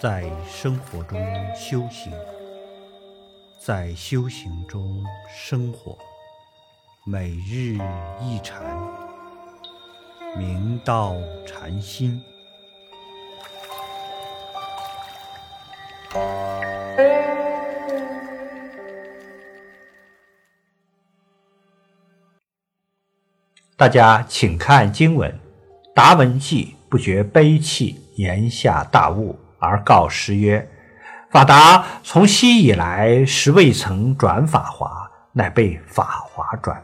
在生活中修行，在修行中生活，每日一禅，明道禅心。大家请看经文：达文纪不觉悲泣，言下大悟，而告师曰：“法达从昔以来，实未曾转法华，乃被法华转。”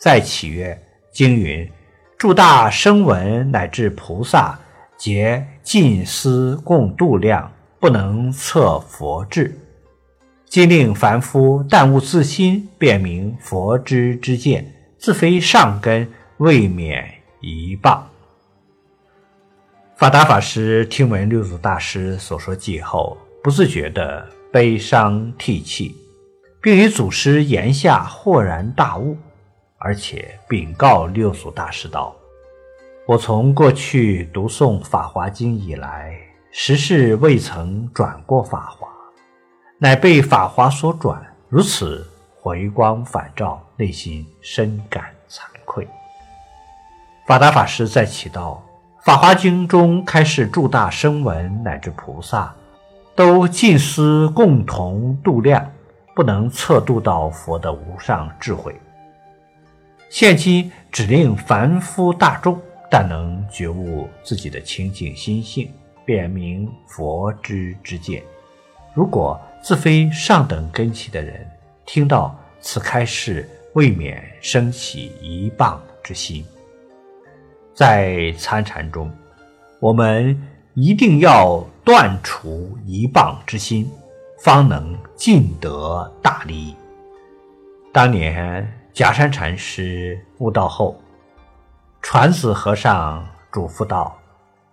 再启曰：“经云：诸大声闻乃至菩萨，皆尽思共度量，不能测佛智。今令凡夫但悟自心，便明佛知之见，自非上根。”未免一棒。法达法师听闻六祖大师所说偈后，不自觉地悲伤涕泣，并与祖师言下豁然大悟，而且禀告六祖大师道：“我从过去读诵《法华经》以来，实是未曾转过法华，乃被法华所转，如此回光返照，内心深感惭愧。”法达法师在启道，《法华经》中开示诸大声闻乃至菩萨，都尽思共同度量，不能测度到佛的无上智慧。现今只令凡夫大众，但能觉悟自己的清净心性，便明佛之之见。如果自非上等根器的人，听到此开示，未免生起一谤之心。在参禅中，我们一定要断除一棒之心，方能尽得大利益。当年假山禅师悟道后，传子和尚嘱咐道：“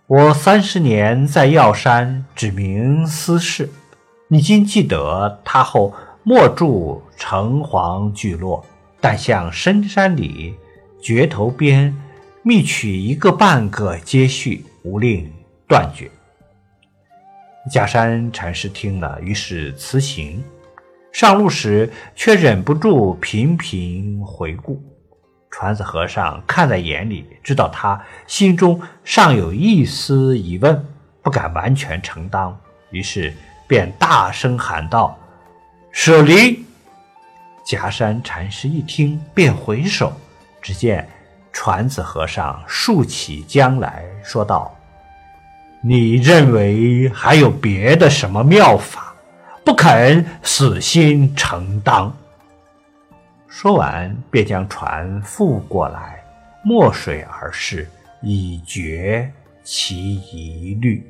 我三十年在药山指明私事，你今记得他后莫住城隍聚落，但向深山里绝头边。”觅取一个半个接续，无令断绝。假山禅师听了，于是辞行。上路时，却忍不住频频回顾。传子和尚看在眼里，知道他心中尚有一丝疑问，不敢完全承当，于是便大声喊道：“舍离！”假山禅师一听，便回首，只见。传子和尚竖起将来说道：“你认为还有别的什么妙法，不肯死心承当？”说完，便将船覆过来，没水而逝，以绝其疑虑。